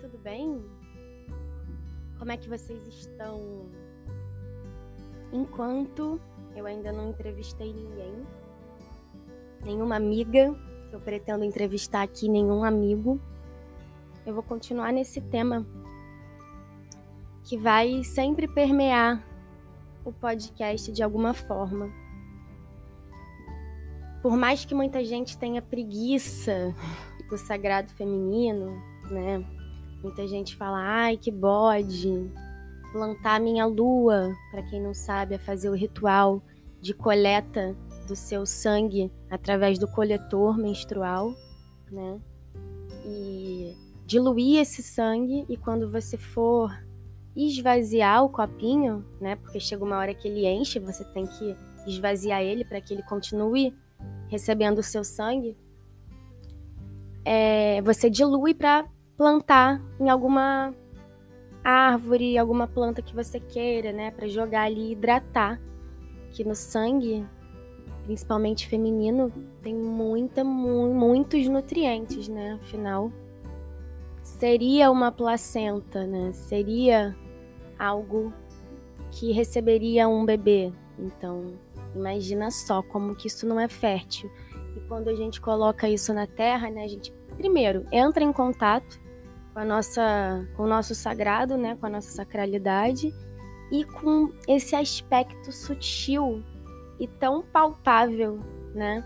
Tudo bem? Como é que vocês estão? Enquanto eu ainda não entrevistei ninguém, nenhuma amiga, eu pretendo entrevistar aqui nenhum amigo, eu vou continuar nesse tema que vai sempre permear o podcast de alguma forma. Por mais que muita gente tenha preguiça do sagrado feminino, né? Muita gente fala, ai, que bode, plantar minha lua, para quem não sabe, é fazer o ritual de coleta do seu sangue através do coletor menstrual, né? E diluir esse sangue e quando você for esvaziar o copinho, né? Porque chega uma hora que ele enche, você tem que esvaziar ele para que ele continue recebendo o seu sangue é, você dilui para plantar em alguma árvore, alguma planta que você queira, né, para jogar ali e hidratar. Que no sangue, principalmente feminino, tem muita, mu muitos nutrientes, né? Afinal, seria uma placenta, né? Seria algo que receberia um bebê. Então, imagina só como que isso não é fértil. E quando a gente coloca isso na terra, né, a gente primeiro entra em contato com a nossa com o nosso sagrado, né, com a nossa sacralidade e com esse aspecto sutil e tão palpável, né?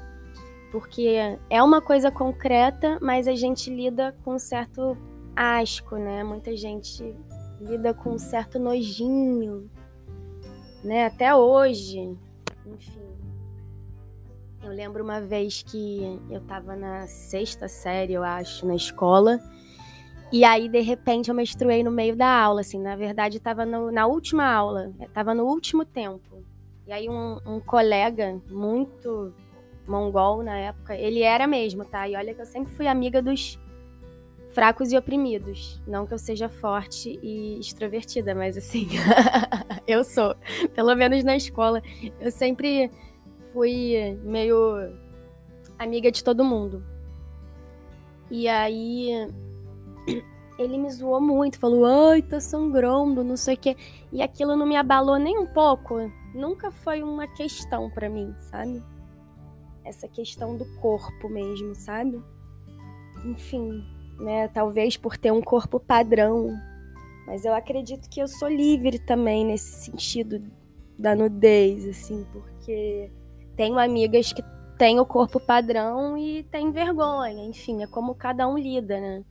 Porque é uma coisa concreta, mas a gente lida com um certo asco, né? Muita gente lida com um certo nojinho, né? Até hoje, enfim. Eu lembro uma vez que eu tava na sexta série, eu acho, na escola. E aí, de repente, eu menstruei no meio da aula, assim. Na verdade, tava no, na última aula, tava no último tempo. E aí, um, um colega muito mongol na época, ele era mesmo, tá? E olha que eu sempre fui amiga dos fracos e oprimidos. Não que eu seja forte e extrovertida, mas assim, eu sou. Pelo menos na escola. Eu sempre fui meio amiga de todo mundo. E aí ele me zoou muito, falou: "Ai, tá sangrando, não sei o quê". E aquilo não me abalou nem um pouco. Nunca foi uma questão para mim, sabe? Essa questão do corpo mesmo, sabe? Enfim, né, talvez por ter um corpo padrão, mas eu acredito que eu sou livre também nesse sentido da nudez, assim, porque tenho amigas que têm o corpo padrão e têm vergonha, enfim, é como cada um lida, né?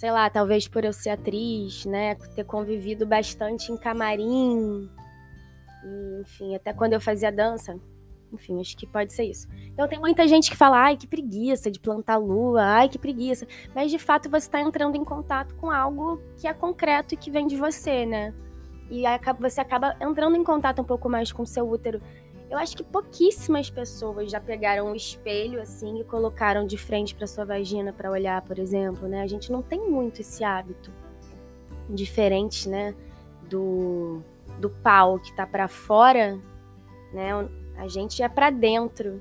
Sei lá, talvez por eu ser atriz, né? Ter convivido bastante em camarim, e, enfim, até quando eu fazia dança, enfim, acho que pode ser isso. Então tem muita gente que fala, ai, que preguiça de plantar lua, ai, que preguiça. Mas de fato você está entrando em contato com algo que é concreto e que vem de você, né? e você acaba entrando em contato um pouco mais com o seu útero. Eu acho que pouquíssimas pessoas já pegaram um espelho assim e colocaram de frente para sua vagina para olhar, por exemplo, né? A gente não tem muito esse hábito. Diferente, né, do do pau que tá para fora, né? A gente é para dentro.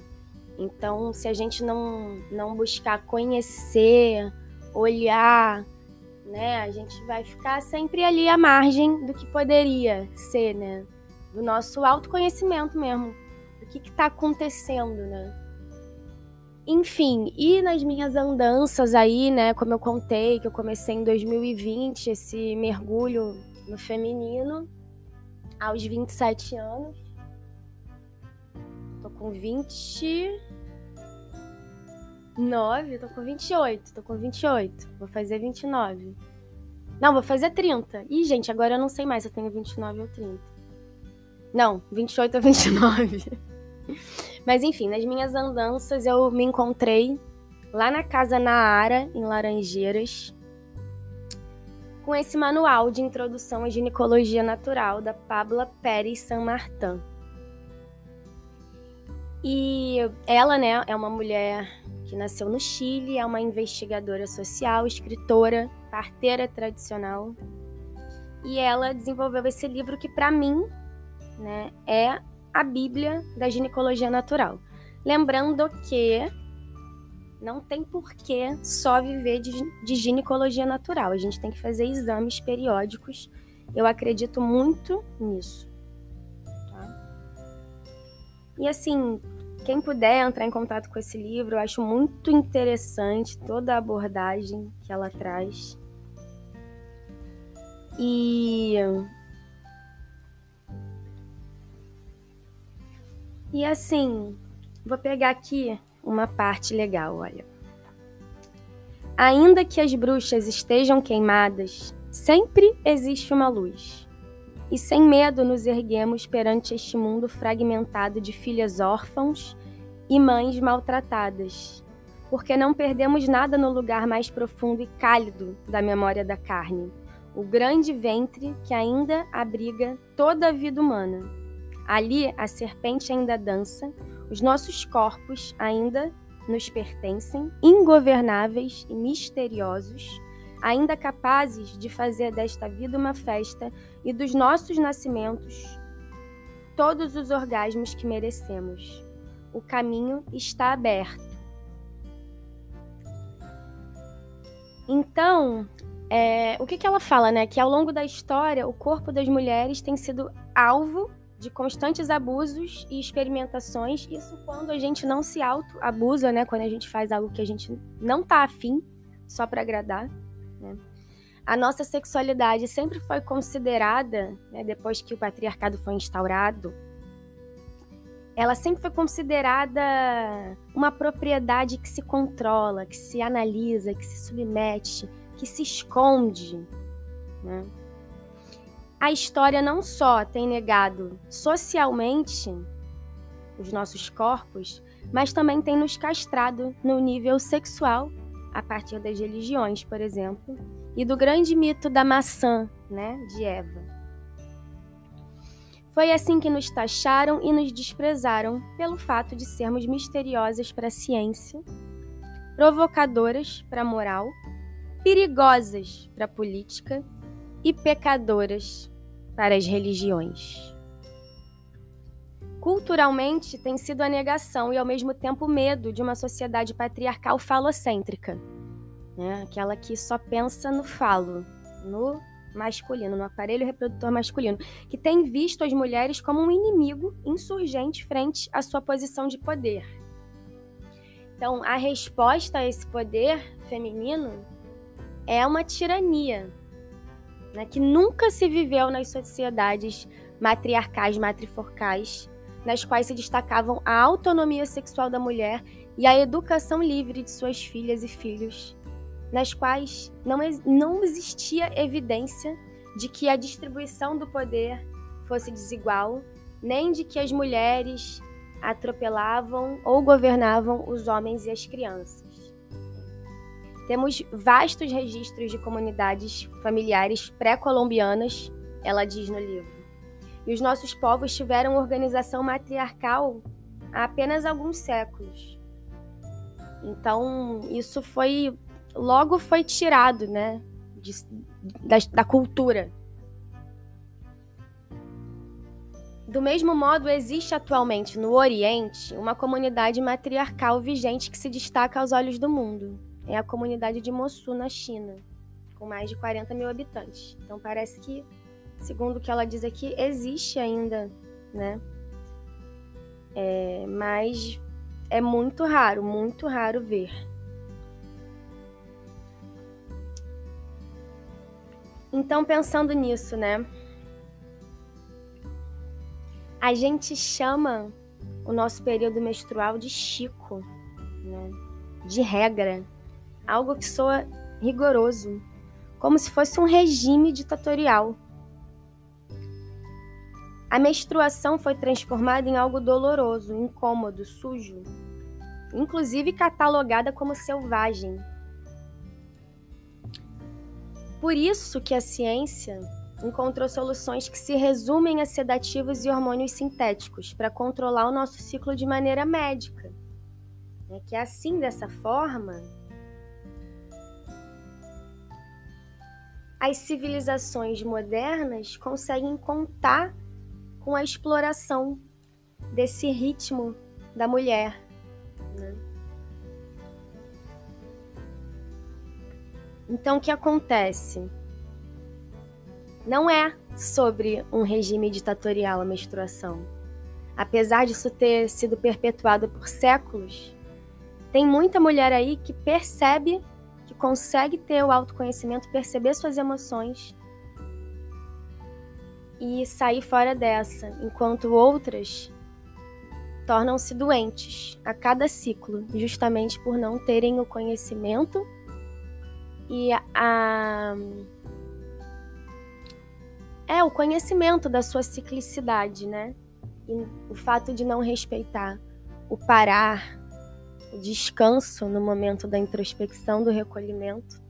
Então, se a gente não não buscar conhecer, olhar, né? A gente vai ficar sempre ali à margem do que poderia ser, né? Do nosso autoconhecimento mesmo. O que está acontecendo, né? Enfim, e nas minhas andanças aí, né? Como eu contei, que eu comecei em 2020 esse mergulho no feminino, aos 27 anos. Tô com 20. 9, tô com 28, tô com 28. Vou fazer 29. Não, vou fazer 30. Ih, gente, agora eu não sei mais se eu tenho 29 ou 30. Não, 28 ou 29. Mas enfim, nas minhas andanças eu me encontrei lá na casa Naara, em Laranjeiras, com esse manual de introdução à ginecologia natural da Pabla Pérez San Martin. E ela, né, é uma mulher que nasceu no Chile, é uma investigadora social, escritora, parteira tradicional. E ela desenvolveu esse livro que, para mim, né, é a Bíblia da ginecologia natural. Lembrando que não tem porquê só viver de, de ginecologia natural. A gente tem que fazer exames periódicos. Eu acredito muito nisso. Tá? E assim, quem puder entrar em contato com esse livro, eu acho muito interessante toda a abordagem que ela traz. E E assim, vou pegar aqui uma parte legal, olha. Ainda que as bruxas estejam queimadas, sempre existe uma luz. E sem medo nos erguemos perante este mundo fragmentado de filhas órfãos e mães maltratadas, porque não perdemos nada no lugar mais profundo e cálido da memória da carne, o grande ventre que ainda abriga toda a vida humana Ali a serpente ainda dança, os nossos corpos ainda nos pertencem, ingovernáveis e misteriosos, ainda capazes de fazer desta vida uma festa e dos nossos nascimentos todos os orgasmos que merecemos. O caminho está aberto. Então, é, o que, que ela fala, né? Que ao longo da história, o corpo das mulheres tem sido alvo de constantes abusos e experimentações. Isso quando a gente não se auto-abusa, né? Quando a gente faz algo que a gente não tá afim, só para agradar. Né? A nossa sexualidade sempre foi considerada, né, depois que o patriarcado foi instaurado, ela sempre foi considerada uma propriedade que se controla, que se analisa, que se submete, que se esconde. Né? A história não só tem negado socialmente os nossos corpos, mas também tem nos castrado no nível sexual, a partir das religiões, por exemplo, e do grande mito da maçã, né, de Eva. Foi assim que nos taxaram e nos desprezaram pelo fato de sermos misteriosas para a ciência, provocadoras para a moral, perigosas para a política e pecadoras para as religiões. Culturalmente, tem sido a negação e, ao mesmo tempo, o medo de uma sociedade patriarcal falocêntrica, né? aquela que só pensa no falo, no masculino, no aparelho reprodutor masculino, que tem visto as mulheres como um inimigo insurgente frente à sua posição de poder. Então, a resposta a esse poder feminino é uma tirania, né, que nunca se viveu nas sociedades matriarcais, matriforcais, nas quais se destacavam a autonomia sexual da mulher e a educação livre de suas filhas e filhos, nas quais não, não existia evidência de que a distribuição do poder fosse desigual, nem de que as mulheres atropelavam ou governavam os homens e as crianças. Temos vastos registros de comunidades familiares pré-colombianas, ela diz no livro. E os nossos povos tiveram organização matriarcal há apenas alguns séculos. Então, isso foi logo foi tirado, né, de, da, da cultura. Do mesmo modo, existe atualmente no Oriente uma comunidade matriarcal vigente que se destaca aos olhos do mundo é a comunidade de Mossu, na China, com mais de 40 mil habitantes. Então parece que, segundo o que ela diz aqui, existe ainda, né? É, mas é muito raro, muito raro ver. Então, pensando nisso, né? A gente chama o nosso período menstrual de Chico, né? de regra algo que soa rigoroso, como se fosse um regime ditatorial. A menstruação foi transformada em algo doloroso, incômodo, sujo, inclusive catalogada como selvagem. Por isso que a ciência encontrou soluções que se resumem a sedativos e hormônios sintéticos para controlar o nosso ciclo de maneira médica. É que assim, dessa forma, as civilizações modernas conseguem contar com a exploração desse ritmo da mulher. Né? Então, o que acontece? Não é sobre um regime ditatorial a menstruação. Apesar disso ter sido perpetuado por séculos, tem muita mulher aí que percebe, que consegue ter o autoconhecimento, perceber suas emoções e sair fora dessa, enquanto outras tornam-se doentes a cada ciclo, justamente por não terem o conhecimento e a é o conhecimento da sua ciclicidade, né? E o fato de não respeitar o parar, o descanso no momento da introspecção, do recolhimento,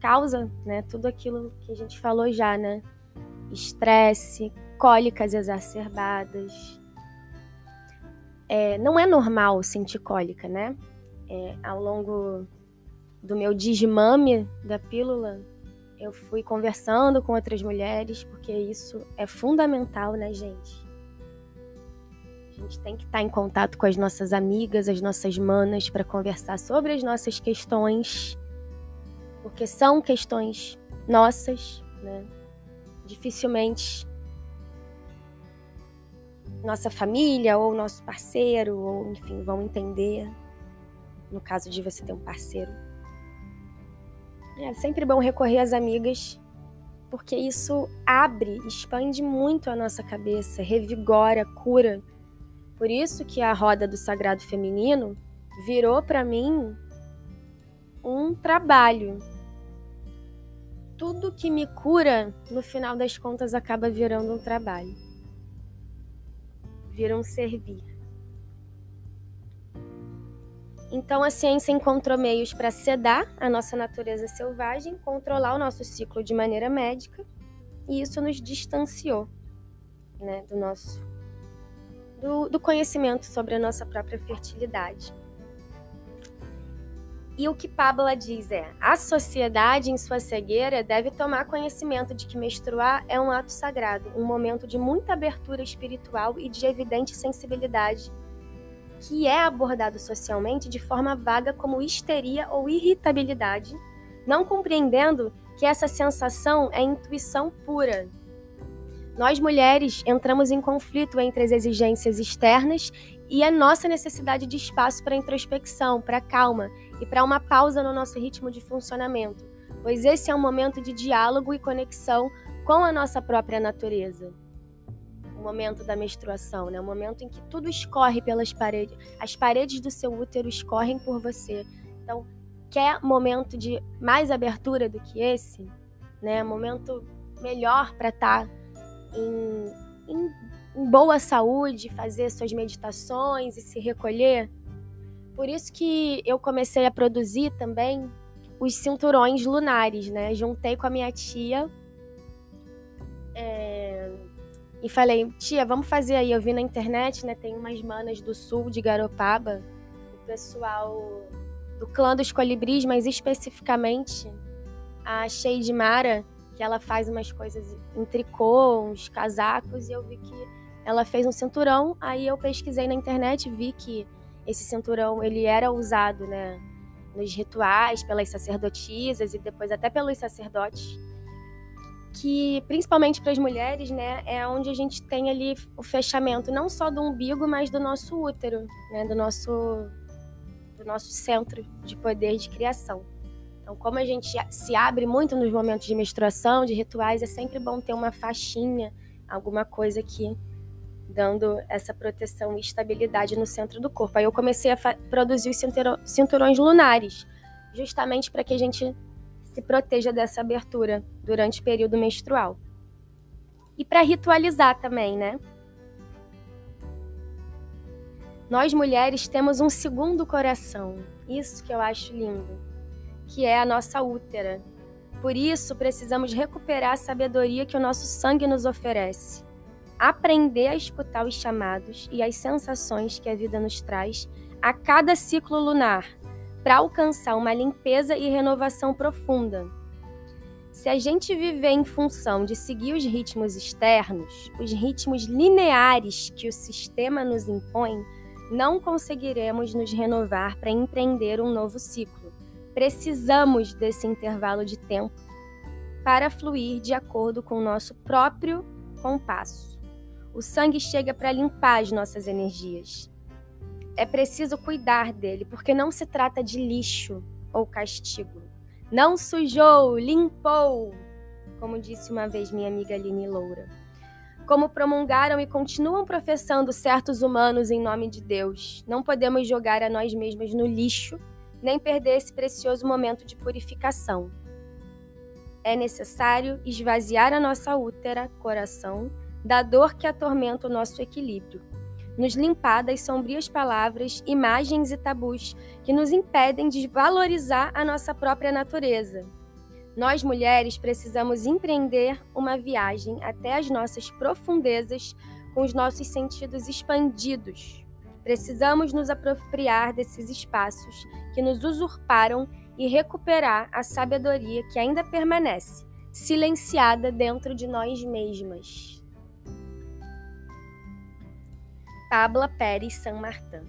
causa, né, tudo aquilo que a gente falou já, né? Estresse, cólicas exacerbadas. É, não é normal sentir cólica, né? É, ao longo do meu desmame da pílula, eu fui conversando com outras mulheres, porque isso é fundamental, né, gente? A gente tem que estar em contato com as nossas amigas, as nossas manas, para conversar sobre as nossas questões, porque são questões nossas, né? Dificilmente nossa família ou nosso parceiro, ou enfim, vão entender. No caso de você ter um parceiro é sempre bom recorrer às amigas, porque isso abre, expande muito a nossa cabeça, revigora, cura. Por isso que a roda do sagrado feminino virou para mim um trabalho. Tudo que me cura, no final das contas, acaba virando um trabalho. Vira um servir. Então a ciência encontrou meios para sedar a nossa natureza selvagem, controlar o nosso ciclo de maneira médica, e isso nos distanciou né, do nosso do, do conhecimento sobre a nossa própria fertilidade. E o que Pabla diz é: a sociedade, em sua cegueira, deve tomar conhecimento de que menstruar é um ato sagrado, um momento de muita abertura espiritual e de evidente sensibilidade que é abordado socialmente de forma vaga como histeria ou irritabilidade, não compreendendo que essa sensação é intuição pura. Nós mulheres entramos em conflito entre as exigências externas e a nossa necessidade de espaço para introspecção, para calma e para uma pausa no nosso ritmo de funcionamento, pois esse é um momento de diálogo e conexão com a nossa própria natureza momento da menstruação, né? O momento em que tudo escorre pelas paredes, as paredes do seu útero escorrem por você. Então, quer momento de mais abertura do que esse, né? Momento melhor para estar tá em, em, em boa saúde, fazer suas meditações e se recolher. Por isso que eu comecei a produzir também os cinturões lunares, né? Juntei com a minha tia. É e falei, tia, vamos fazer aí. Eu vi na internet, né? Tem umas manas do sul de Garopaba, o pessoal do clã dos colibris, mas especificamente a Sheide Mara, que ela faz umas coisas em tricô, uns casacos, e eu vi que ela fez um cinturão. Aí eu pesquisei na internet, vi que esse cinturão ele era usado, né, nos rituais pelas sacerdotisas e depois até pelos sacerdotes que principalmente para as mulheres, né, é onde a gente tem ali o fechamento não só do umbigo, mas do nosso útero, né, do nosso do nosso centro de poder de criação. Então, como a gente se abre muito nos momentos de menstruação, de rituais, é sempre bom ter uma faixinha, alguma coisa aqui dando essa proteção e estabilidade no centro do corpo. Aí eu comecei a produzir os cinturões lunares, justamente para que a gente se proteja dessa abertura durante o período menstrual. E para ritualizar também, né? Nós mulheres temos um segundo coração, isso que eu acho lindo, que é a nossa útera. Por isso, precisamos recuperar a sabedoria que o nosso sangue nos oferece. Aprender a escutar os chamados e as sensações que a vida nos traz a cada ciclo lunar, para alcançar uma limpeza e renovação profunda. Se a gente viver em função de seguir os ritmos externos, os ritmos lineares que o sistema nos impõe, não conseguiremos nos renovar para empreender um novo ciclo, precisamos desse intervalo de tempo para fluir de acordo com o nosso próprio compasso. O sangue chega para limpar as nossas energias. É preciso cuidar dele, porque não se trata de lixo ou castigo. Não sujou, limpou, como disse uma vez minha amiga Aline Loura. Como promulgaram e continuam professando certos humanos em nome de Deus, não podemos jogar a nós mesmos no lixo, nem perder esse precioso momento de purificação. É necessário esvaziar a nossa útera, coração, da dor que atormenta o nosso equilíbrio, nos limpar das sombrias palavras, imagens e tabus que nos impedem de valorizar a nossa própria natureza. Nós mulheres precisamos empreender uma viagem até as nossas profundezas com os nossos sentidos expandidos. Precisamos nos apropriar desses espaços que nos usurparam e recuperar a sabedoria que ainda permanece, silenciada dentro de nós mesmas. Pabla Pérez San Martin.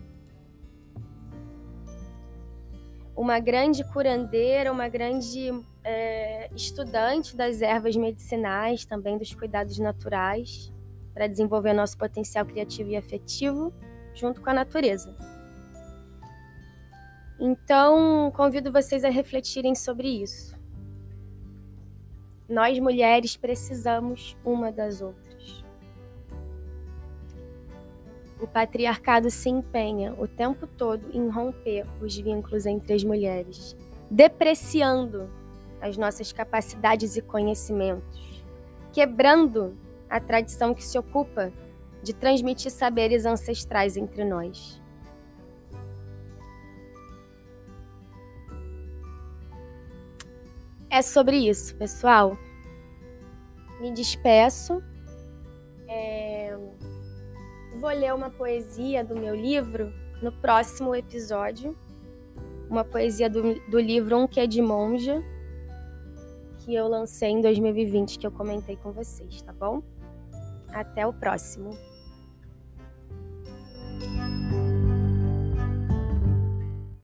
Uma grande curandeira, uma grande é, estudante das ervas medicinais, também dos cuidados naturais, para desenvolver nosso potencial criativo e afetivo junto com a natureza. Então, convido vocês a refletirem sobre isso. Nós mulheres precisamos uma das outras. O patriarcado se empenha o tempo todo em romper os vínculos entre as mulheres, depreciando as nossas capacidades e conhecimentos, quebrando a tradição que se ocupa de transmitir saberes ancestrais entre nós. É sobre isso, pessoal. Me despeço. É vou ler uma poesia do meu livro no próximo episódio. Uma poesia do, do livro Um Que é de Monja, que eu lancei em 2020, que eu comentei com vocês, tá bom? Até o próximo.